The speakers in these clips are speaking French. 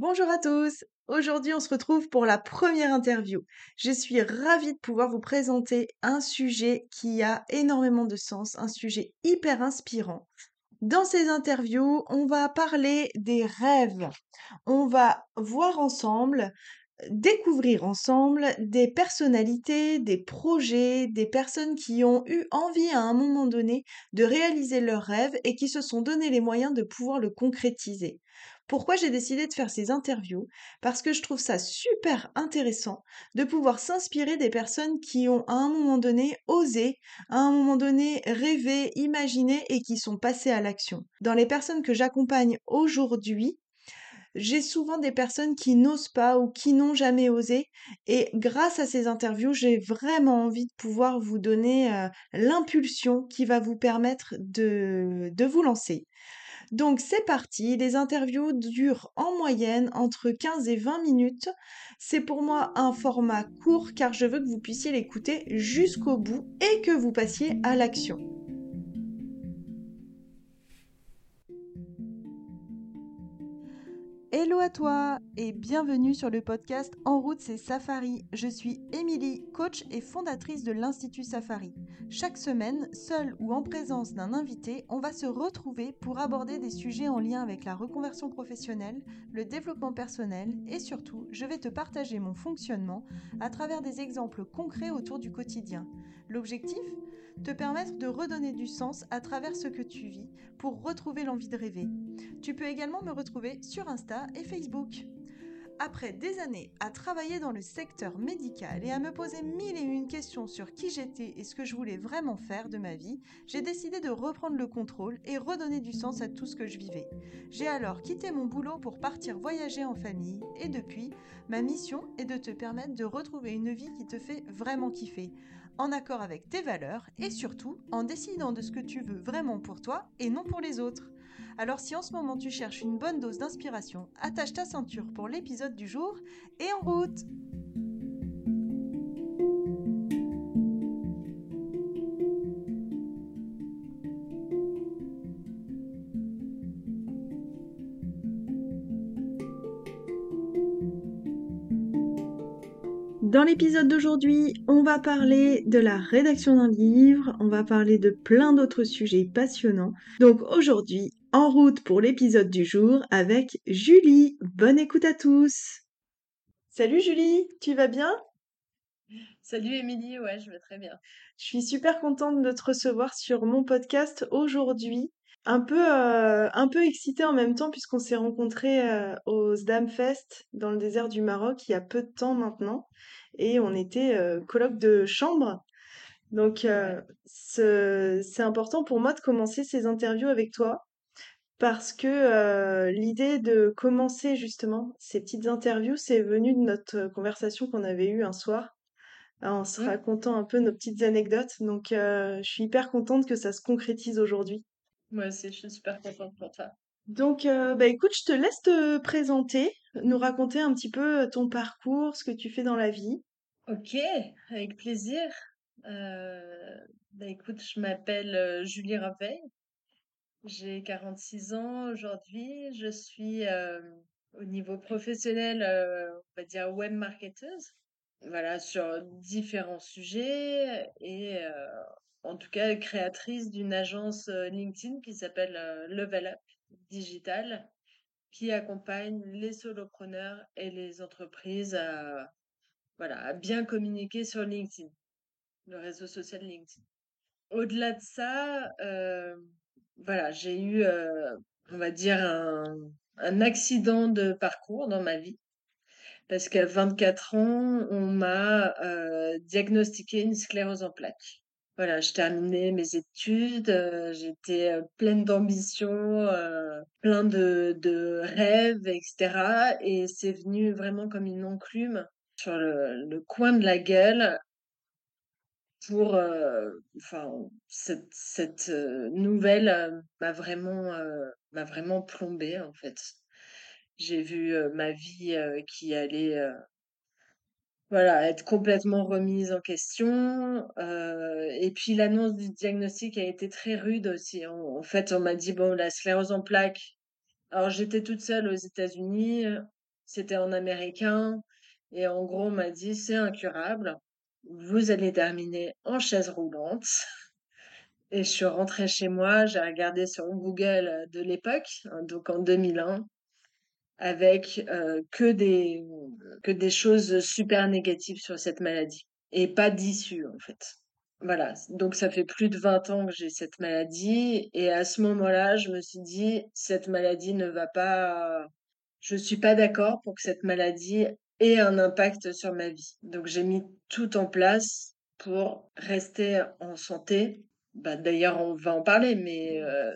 Bonjour à tous. Aujourd'hui, on se retrouve pour la première interview. Je suis ravie de pouvoir vous présenter un sujet qui a énormément de sens, un sujet hyper inspirant. Dans ces interviews, on va parler des rêves. On va voir ensemble, découvrir ensemble des personnalités, des projets, des personnes qui ont eu envie à un moment donné de réaliser leurs rêves et qui se sont donné les moyens de pouvoir le concrétiser. Pourquoi j'ai décidé de faire ces interviews Parce que je trouve ça super intéressant de pouvoir s'inspirer des personnes qui ont à un moment donné osé, à un moment donné rêvé, imaginé et qui sont passées à l'action. Dans les personnes que j'accompagne aujourd'hui, j'ai souvent des personnes qui n'osent pas ou qui n'ont jamais osé. Et grâce à ces interviews, j'ai vraiment envie de pouvoir vous donner euh, l'impulsion qui va vous permettre de, de vous lancer. Donc c'est parti, les interviews durent en moyenne entre 15 et 20 minutes. C'est pour moi un format court car je veux que vous puissiez l'écouter jusqu'au bout et que vous passiez à l'action. Hello à toi et bienvenue sur le podcast En route c'est Safari. Je suis Émilie, coach et fondatrice de l'Institut Safari. Chaque semaine, seule ou en présence d'un invité, on va se retrouver pour aborder des sujets en lien avec la reconversion professionnelle, le développement personnel et surtout, je vais te partager mon fonctionnement à travers des exemples concrets autour du quotidien. L'objectif? Te permettre de redonner du sens à travers ce que tu vis pour retrouver l'envie de rêver. Tu peux également me retrouver sur Insta et Facebook. Après des années à travailler dans le secteur médical et à me poser mille et une questions sur qui j'étais et ce que je voulais vraiment faire de ma vie, j'ai décidé de reprendre le contrôle et redonner du sens à tout ce que je vivais. J'ai alors quitté mon boulot pour partir voyager en famille et depuis, ma mission est de te permettre de retrouver une vie qui te fait vraiment kiffer, en accord avec tes valeurs et surtout en décidant de ce que tu veux vraiment pour toi et non pour les autres. Alors si en ce moment tu cherches une bonne dose d'inspiration, attache ta ceinture pour l'épisode du jour et en route Dans l'épisode d'aujourd'hui, on va parler de la rédaction d'un livre, on va parler de plein d'autres sujets passionnants. Donc aujourd'hui, en route pour l'épisode du jour avec Julie. Bonne écoute à tous. Salut Julie, tu vas bien? Salut Émilie, ouais, je vais très bien. Je suis super contente de te recevoir sur mon podcast aujourd'hui. Un peu, euh, un peu excitée en même temps puisqu'on s'est rencontrés euh, au Fest dans le désert du Maroc il y a peu de temps maintenant et on était euh, colloque de chambre. Donc c'est important pour moi de commencer ces interviews avec toi parce que euh, l'idée de commencer justement ces petites interviews, c'est venu de notre conversation qu'on avait eue un soir, en se Mmh. racontant un peu nos petites anecdotes. Donc, euh, je suis hyper contente que ça se concrétise aujourd'hui. Moi aussi, je suis super contente pour toi. Donc, euh, bah écoute, je te laisse te présenter, nous raconter un petit peu ton parcours, ce que tu fais dans la vie. Ok, avec plaisir. Euh, bah écoute, je m'appelle euh, Julie Raveil. J'ai 46 ans aujourd'hui. Je suis euh, au niveau professionnel, on va dire web marketeuse. Voilà, sur différents sujets et en tout cas créatrice d'une agence LinkedIn qui s'appelle Level Up Digital qui accompagne les solopreneurs et les entreprises à, bien communiquer sur LinkedIn, le réseau social LinkedIn. Au-delà de ça, voilà, j'ai eu, on va dire, un, accident de parcours dans ma vie. Parce qu'à 24 ans, on m'a diagnostiqué une sclérose en plaques. Voilà, je terminais mes études, euh, j'étais euh, pleine d'ambition, euh, plein de, de rêves, etc. Et c'est venu vraiment comme une enclume sur le, le coin de la gueule pour, euh, enfin, cette, cette nouvelle m'a vraiment, m'a vraiment plombée en fait. J'ai vu ma vie qui allait voilà, être complètement remise en question. euh, et puis l'annonce du diagnostic a été très rude aussi. En, en fait, on m'a dit, bon, la sclérose en plaques. Alors j'étais toute seule aux États-Unis. C'était en américain. Et en gros, on m'a dit, c'est incurable. Vous allez terminer en chaise roulante. Et je suis rentrée chez moi, j'ai regardé sur Google de l'époque, hein, donc en 2001, avec euh, que des que des choses super négatives sur cette maladie et pas d'issue en fait. Voilà, donc ça fait plus de 20 ans que j'ai cette maladie et à ce moment-là, je me suis dit cette maladie ne va pas je suis pas d'accord pour que cette maladie ait un impact sur ma vie. Donc j'ai mis tout en place pour rester en santé. Bah, d'ailleurs, on va en parler, mais euh,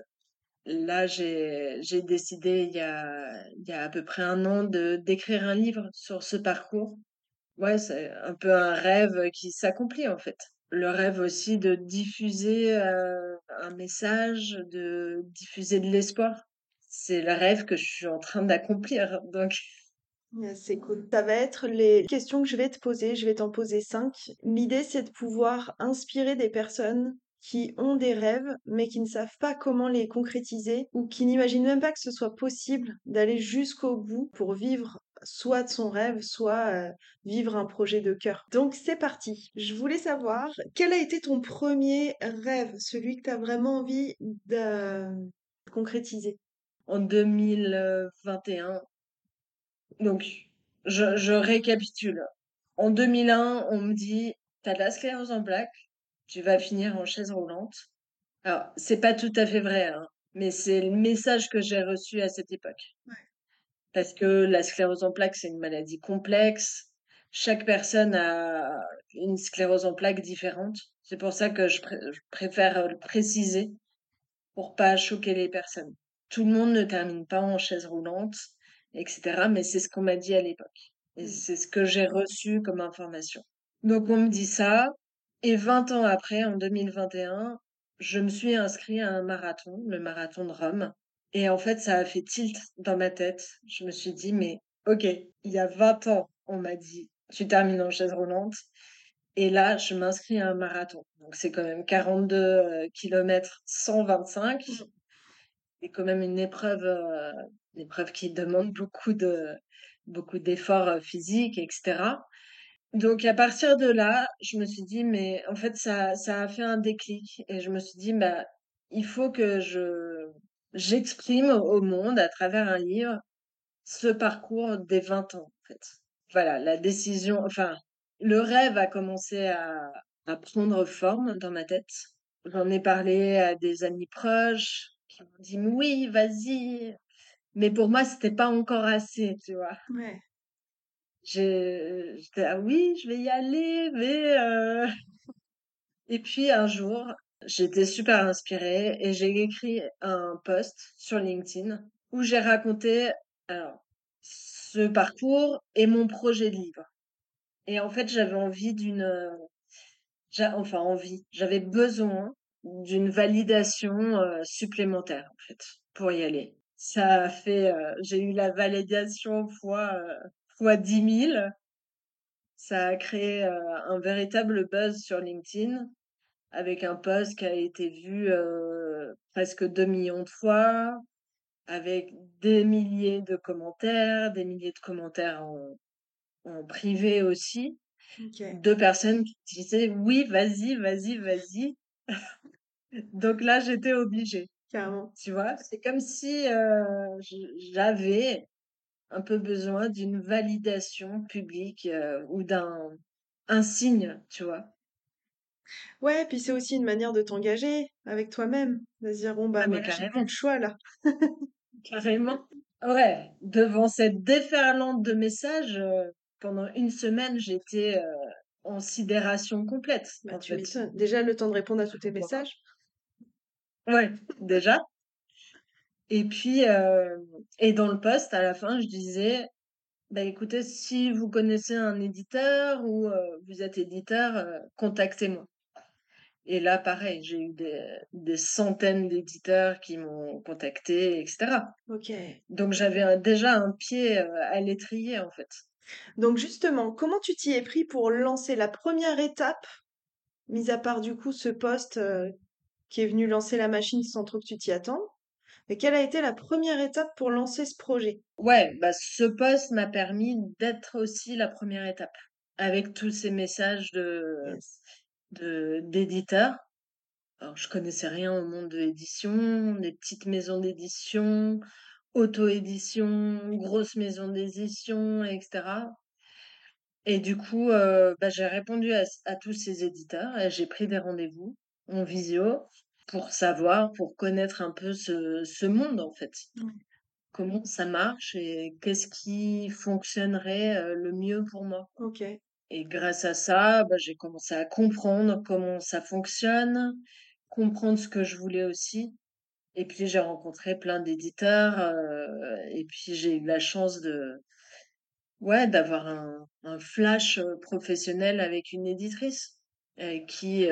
Là, j'ai décidé il y a il y a à peu près un an de d'écrire un livre sur ce parcours. Ouais, c'est un peu un rêve qui s'accomplit en fait. Le rêve aussi de diffuser euh, un message, de diffuser de l'espoir. C'est le rêve que je suis en train d'accomplir. Donc, C'est cool. Ça va être les questions que je vais te poser. Je vais t'en poser cinq. L'idée, c'est de pouvoir inspirer des personnes qui ont des rêves, mais qui ne savent pas comment les concrétiser ou qui n'imaginent même pas que ce soit possible d'aller jusqu'au bout pour vivre soit de son rêve, soit euh, vivre un projet de cœur. Donc c'est parti. Je voulais savoir quel a été ton premier rêve, celui que tu as vraiment envie de concrétiser? en 2021, donc je, je récapitule. En 2001, on me dit, t'as de la sclérose en plaques, tu vas finir en chaise roulante. Alors, c'est pas tout à fait vrai, hein, mais c'est le message que j'ai reçu à cette époque. Parce que la sclérose en plaques, c'est une maladie complexe. Chaque personne a une sclérose en plaques différente. C'est pour ça que je, je préfère le préciser pour pas choquer les personnes. Tout le monde ne termine pas en chaise roulante, etc. Mais c'est ce qu'on m'a dit à l'époque. Et Mm. c'est ce que j'ai reçu comme information. Donc on me dit ça. Et 20 ans après, en 2021, je me suis inscrit à un marathon, le marathon de Rome. Et en fait, ça a fait tilt dans ma tête. Je me suis dit, mais ok, il y a 20 ans, on m'a dit, tu termines en chaise roulante. Et là, je m'inscris à un marathon. Donc c'est quand même 42 euh, km 125 Mm. et quand même une épreuve, euh, une épreuve qui demande beaucoup de, beaucoup d'efforts euh, physiques, etc. Donc à partir de là, je me suis dit, mais en fait, ça, ça a fait un déclic. Et je me suis dit, bah, il faut que je, j'exprime au monde à travers un livre ce parcours des 20 ans, en fait. Voilà, la décision, enfin, le rêve a commencé à, à prendre forme dans ma tête. J'en ai parlé à des amis proches qui m'ont dit, oui, vas-y. Mais pour moi, c'était pas encore assez, tu vois. Ouais. J'étais, ah oui, je vais y aller, mais... euh, Et puis un jour, j'étais super inspirée et j'ai écrit un post sur LinkedIn où j'ai raconté alors, ce parcours et mon projet de livre. Et en fait, j'avais envie d'une... euh, Enfin, envie. J'avais besoin d'une validation euh, supplémentaire, en fait, pour y aller. Ça a fait... euh, j'ai eu la validation fois, fois dix mille Ça a créé euh, un véritable buzz sur LinkedIn avec un post qui a été vu euh, presque 2 millions de fois, avec des milliers de commentaires, des milliers de commentaires en, en privé aussi, Ok. de personnes qui disaient oui, vas-y, vas-y, vas-y. Donc là, j'étais obligée, Carrément. tu vois? C'est comme si euh, j'avais un peu besoin d'une validation publique euh, ou d'un un signe, tu vois. Ouais, puis c'est aussi une manière de t'engager avec toi-même, de se dire bon bah Ah mais plus carrément. le choix là. Carrément. Ouais, devant cette déferlante de messages, euh, pendant une semaine, j'étais euh, en sidération complète, Bah en tu fait. Déjà le temps de répondre à tous tes messages? Ouais, déjà. Et puis, euh, et dans le post, à la fin, je disais, bah écoutez, si vous connaissez un éditeur ou euh, vous êtes éditeur, euh, contactez-moi. Et là, pareil, j'ai eu des, des centaines d'éditeurs qui m'ont contacté, etc. Ok. Donc j'avais déjà un pied à l'étrier, en fait. Donc justement, comment tu t'y es pris pour lancer la première étape, mis à part du coup ce poste qui est venu lancer la machine sans trop que tu t'y attendes? Et quelle a été la première étape pour lancer ce projet? Ouais, bah, ce poste m'a permis d'être aussi la première étape. Avec tous ces messages de Yes. d'éditeurs. Alors je connaissais rien au monde de l'édition, des petites maisons d'édition, auto-édition, grosses maisons d'édition et cetera. Et du coup, heu, bah, j'ai répondu à à tous ces éditeurs et j'ai pris des rendez-vous en visio pour savoir, pour connaître un peu ce ce monde, en fait. Ouais. Comment ça marche et qu'est-ce qui fonctionnerait, le mieux pour moi? OK. Et grâce à ça, bah, j'ai commencé à comprendre comment ça fonctionne, comprendre ce que je voulais aussi. Et puis j'ai rencontré plein d'éditeurs, et puis j'ai eu la chance de ouais, d'avoir un un flash, professionnel avec une éditrice, qui,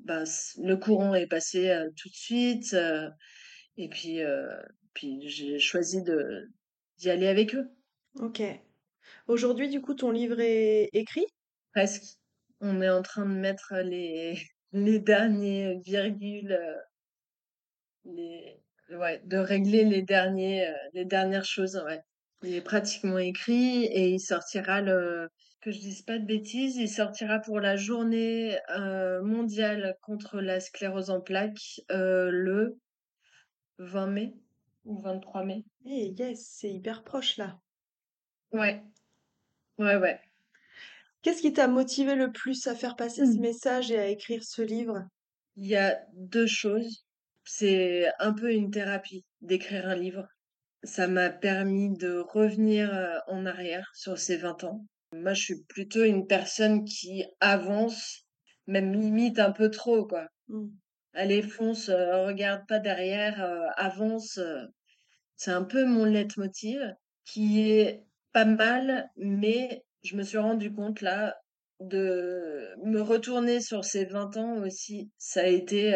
bah, le courant est passé, tout de suite, et puis, puis j'ai choisi de d'y aller avec eux, OK. Aujourd'hui, du coup, ton livre est écrit? presque. On est en train de mettre les les derniers virgules, les ouais, de régler les derniers, les dernières choses, ouais. Il est pratiquement écrit et il sortira le que je dise pas de bêtises, il sortira pour la journée, heu, mondiale contre la sclérose en plaques, heu, le 20 mai ou 23 mai. Eh yes, c'est hyper proche là. Ouais, ouais, ouais. Qu'est-ce qui t'a motivé le plus à faire passer ce Mmh. message et à écrire ce livre? Il y a 2 choses. C'est un peu une thérapie d'écrire un livre. Ça m'a permis de revenir, heu, en arrière sur ces 20 ans. Moi, je suis plutôt une personne qui avance, même limite un peu trop, quoi. Mmh. Allez, fonce, heu, regarde pas derrière, heu, avance, heu. C'est un peu mon leitmotiv qui est pas mal, mais je me suis rendu compte là, de me retourner sur ces 20 ans aussi, ça a été,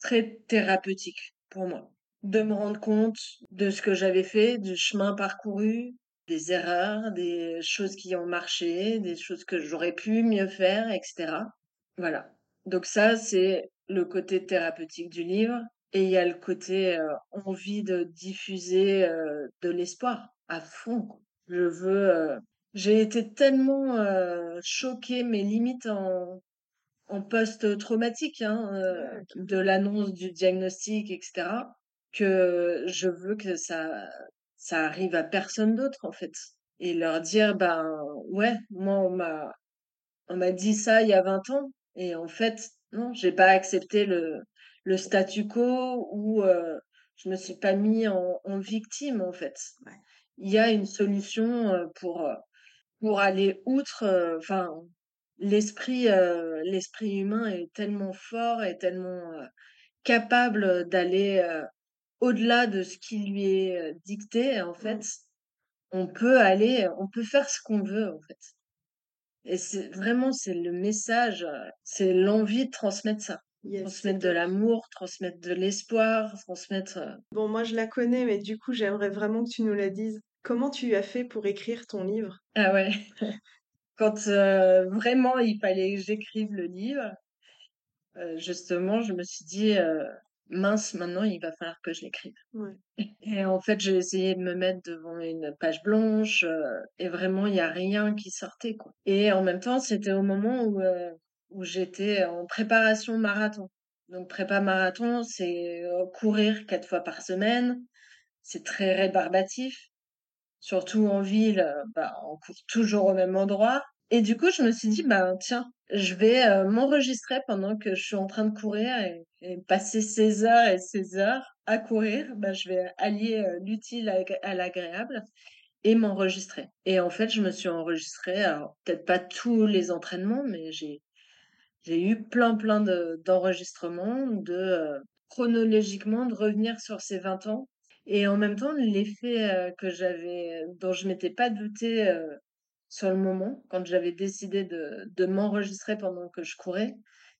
très thérapeutique pour moi. De me rendre compte de ce que j'avais fait, du chemin parcouru, des erreurs, des choses qui ont marché, des choses que j'aurais pu mieux faire et cetera. Voilà. Donc ça, c'est le côté thérapeutique du livre et il y a le côté, heu, envie de diffuser, heu, de l'espoir à fond. Je veux, heu j'ai été tellement, choquée, mais limite en en post-traumatique, hein, Ouais, de l'annonce du diagnostic et cetera, que je veux que ça ça arrive à personne d'autre, en fait et leur dire: «Ben, ouais, moi, on m'a on m'a dit ça il y a 20 ans et en fait, non, j'ai pas accepté le le statu quo ou heu, je me suis pas mis en en victime, en fait. Ouais. Il y a une solution, heu, pour, heu, pour aller outre, heu, enfin, l'esprit, l'esprit humain est tellement fort et tellement, capable, d'aller, au-delà de ce qui lui est, dicté, en fait. Mmh. On peut aller on peut faire ce qu'on veut, en fait. Et c'est vraiment, c'est le message, c'est l'envie de transmettre ça. Yes, Transmettre de l'amour, transmettre de l'espoir, transmettre, Bon, moi, je la connais, mais du coup, j'aimerais vraiment que tu nous la dises. Comment tu as fait pour écrire ton livre? ah ouais, quand, vraiment il fallait que j'écrive le livre, justement, je me suis dit, «Mince, maintenant il va falloir que je l'écrive» Ouais. et en fait, j'ai essayé de me mettre devant une page blanche, heu et vraiment il y a rien qui sortait, quoi et en même temps, c'était au moment où, heu, où j'étais en préparation marathon. Donc prépa marathon, c'est, heu, courir 4 fois par semaine, c'est très rébarbatif. Surtout en ville, bah, on court toujours au même endroit et du coup, je me suis dit: «Ben, tiens, je vais, m'enregistrer pendant que je suis en train de courir et passer ces heures et ces heures à courir, bah, je vais allier, heu, l'utile à l'agréable et m'enregistrer» et en fait, je me suis enregistrée, peut-être pas tous les entraînements, mais j'ai j'ai eu plein, plein de d'enregistrements, de, heu, chronologiquement, de revenir sur ces 20 ans. Et en même temps, l'effet, heu, que j'avais dont je m'étais pas doutée, heu, sur le moment, quand j'avais décidé de de m'enregistrer pendant que je courais,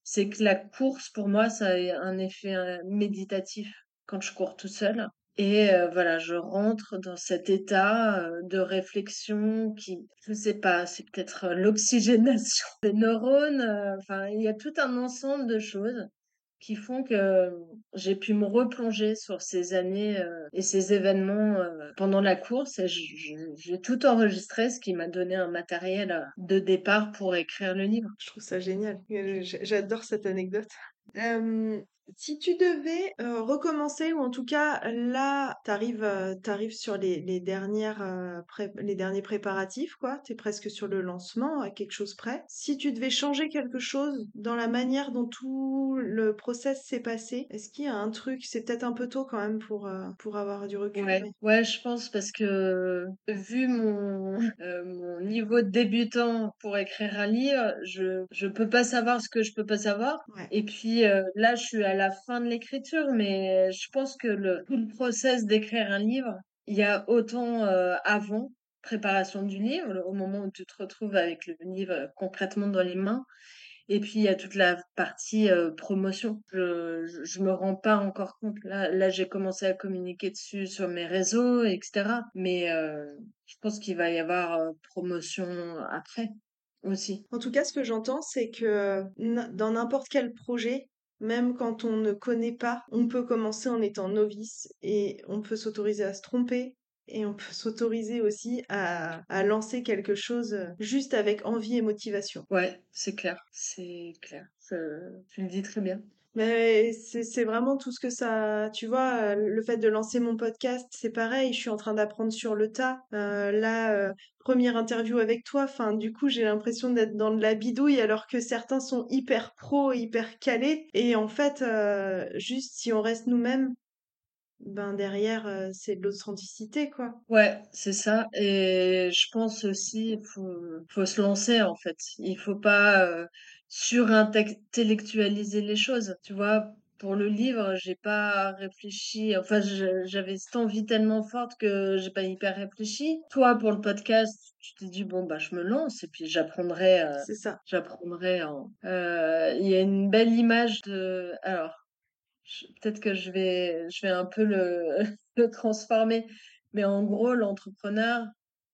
c'est que la course, pour moi, ça a un effet, heu, méditatif quand je cours toute seule. Et heu, voilà, je rentre dans cet état, heu, de réflexion qui je sais pas, c'est peut-être, l'oxygénation des neurones, enfin, il y a tout un ensemble de choses qui font que j'ai pu me replonger sur ces années euh, et ces événements euh, pendant la course j'ai tout enregistré, ce qui m'a donné un matériel euh, de départ pour écrire le livre. Je trouve ça génial. Euh, J'adore cette anecdote. Euh, si tu devais euh, recommencer, ou en tout cas là, t'arrives euh, t'arrives sur les, les dernières euh, pré- les derniers préparatifs, quoi. T'es presque sur le lancement, à quelque chose près. Si tu devais changer quelque chose dans la manière dont tout le process s'est passé, est-ce qu'il y a un truc, c'est peut-être un peu tôt quand même pour pour avoir du recul, Ouais, mais ouais, je pense parce que vu mon, mon niveau de débutant pour écrire un livre, je je peux pas savoir ce que je peux pas savoir. ouais. Et puis là, je suis à la fin de l'écriture, mais je pense que le tout le process d'écrire un livre, il y a autant euh, avant préparation du livre, au moment où tu te retrouves avec le livre concrètement dans les mains, et puis, il y a toute la partie euh, promotion. Je, je, me rends pas encore compte. Là, j'ai commencé à communiquer dessus sur mes réseaux, etc. Mais euh, je pense qu'il va y avoir promotion après aussi. En tout cas, ce que j'entends, c'est que dans n'importe quel projet, même quand on ne connaît pas, on peut commencer en étant novice et on peut s'autoriser à se tromper et on peut s'autoriser aussi à, à lancer quelque chose juste avec envie et motivation. Ouais, c'est clair. C'est clair. Tu le dis très bien. Mais c'est c'est vraiment tout ce que ça, tu vois, le fait de lancer mon podcast, c'est pareil, je suis en train d'apprendre sur le tas. Euh, là, euh, première interview avec toi, enfin, du coup, j'ai l'impression d'être dans de la bidouille alors que certains sont hyper pro, hyper calés. Et en fait, euh, juste si on reste nous-mêmes, ben derrière, euh, c'est de l'authenticité, quoi. Ouais, c'est ça. Et je pense aussi, il faut, faut se lancer en fait. Il faut pas euh, surintellectualiser les choses. Tu vois, pour le livre, j'ai pas réfléchi. Enfin, j'avais cette envie tellement forte que j'ai pas hyper réfléchi. Toi, pour le podcast, tu t'es dit bon bah je me lance et puis j'apprendrai, euh, C'est ça. j'apprendrai. En... Il y a une belle image de. Alors. Peut-être que je vais, je vais un peu le, le transformer. Mais en gros, l'entrepreneur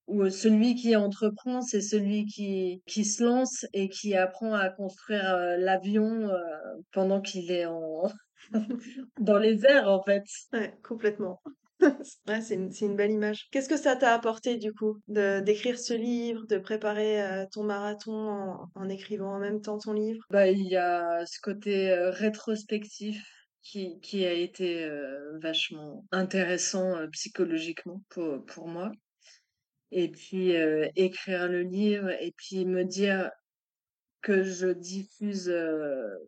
ou celui qui entreprend, c'est celui qui, qui se lance et qui apprend à construire euh, l'avion euh, pendant qu'il est en, dans les airs, en fait. Ouais, complètement. Ouais, c'est une, une belle image. Qu'est-ce que ça t'a apporté du coup d'écrire ce livre, de préparer euh, ton marathon en, en écrivant en même temps ton livre? Bah, il y a ce côté euh, rétrospectif qui, a été vachement intéressant psychologiquement pour, pour moi. Et puis écrire le livre et puis me dire que je diffuse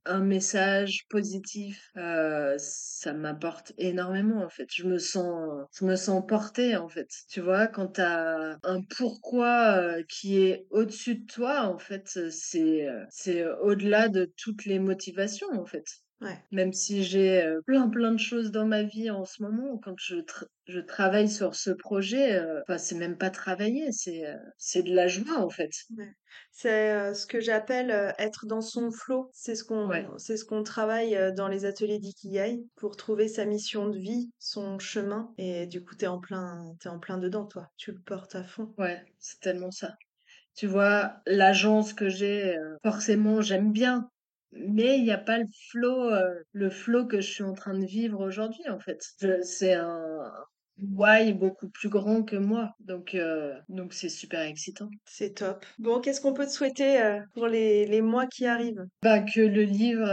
un message positif, ça m'apporte énormément en fait. Je me sens, je me sens portée en fait. Tu vois, quand t'as un pourquoi qui est au-dessus de toi, en fait, c'est, c'est au-delà de toutes les motivations en fait. Ouais, Même si j'ai plein plein de choses dans ma vie en ce moment, quand je, tra- je travaille sur ce projet, euh, enfin, c'est même pas travailler, c'est euh, c'est de la joie en fait. ouais. C'est euh, ce que j'appelle être dans son flow. C'est ce Ouais, qu'on, c'est ce qu'on travaille dans les ateliers d'Ikigai pour trouver sa mission de vie, son chemin. Et du coup, t'es en plein, t'es en plein dedans, toi. Tu le portes à fond. ouais, c'est tellement ça. Tu vois, l'agence que j'ai, forcément, j'aime bien. Mais il n'y a pas le flow, euh, le flow que je suis en train de vivre aujourd'hui, en fait. C'est un why beaucoup plus grand que moi. Donc, euh, donc c'est super excitant. C'est top. Bon, qu'est-ce qu'on peut te souhaiter euh, pour les, les mois qui arrivent? Bah, que le livre,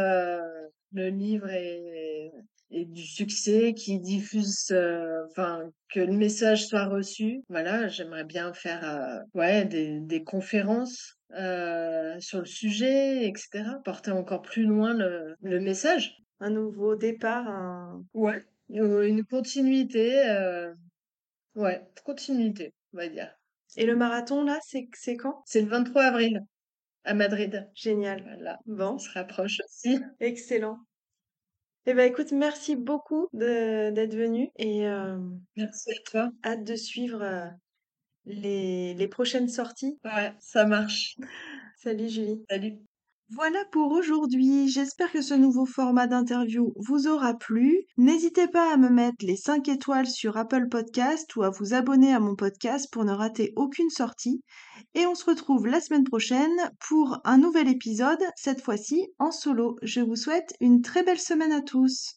le livre est, du succès, qui diffuse, euh, enfin, que le message soit reçu. Voilà, j'aimerais bien faire, euh, ouais, des, des conférences euh, sur le sujet, etc. Porter encore plus loin le, le message. Un nouveau départ, un... Ouais. Euh, Une continuité, euh, ouais, continuité, on va dire. Et le marathon, là, c'est c'est quand? C'est le 23 avril à Madrid. Génial. Voilà, Bon, on se rapproche aussi. excellent. Eh ben écoute, merci beaucoup de d'être venu et euh, Merci à toi. hâte de suivre euh, les, les prochaines sorties. Ouais, ça marche. Salut Julie. Salut. Voilà pour aujourd'hui. J'espère que ce nouveau format d'interview vous aura plu. N'hésitez pas à me mettre les 5 étoiles sur Apple Podcast ou à vous abonner à mon podcast pour ne rater aucune sortie. Et on se retrouve la semaine prochaine pour un nouvel épisode, cette fois-ci en solo. Je vous souhaite une très belle semaine à tous.